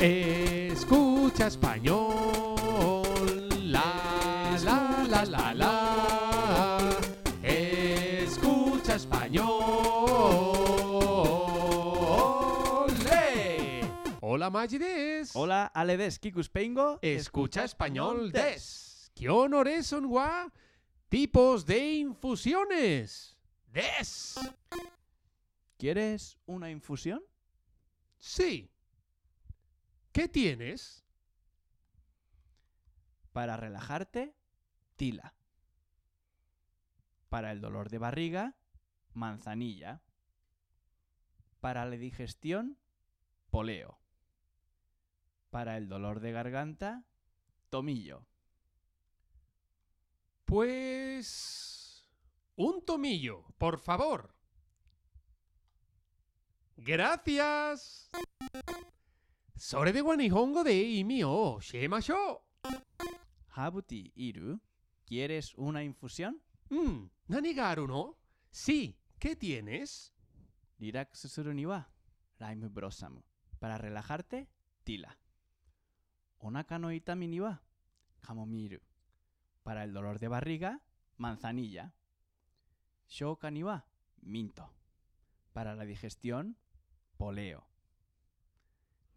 Escucha español. La, la, la, la, la. Escucha español. ¡Eh! Hola, Magides. Hola, ale des, kikus peingo. Escucha español des. ¿Qué honores son gua? Tipos de infusiones. Des. ¿Quieres una infusión? Sí. ¿Qué tienes? Para relajarte, tila. Para el dolor de barriga, manzanilla. Para la digestión, poleo. Para el dolor de garganta, tomillo. Pues... Un tomillo, por favor. Gracias. Sore de Guanihongo de Imio, Shemasho. Habuti iru, ¿quieres una infusión? Mm, ¿nani ga aru no? Sí, ¿qué tienes? Relax suru ni wa, Raimu Brosamu. Para relajarte, tila. Onaka no itami ni wa, Kamomiru. Para el dolor de barriga, manzanilla. Shouka ni wa, minto. Para la digestión, poleo.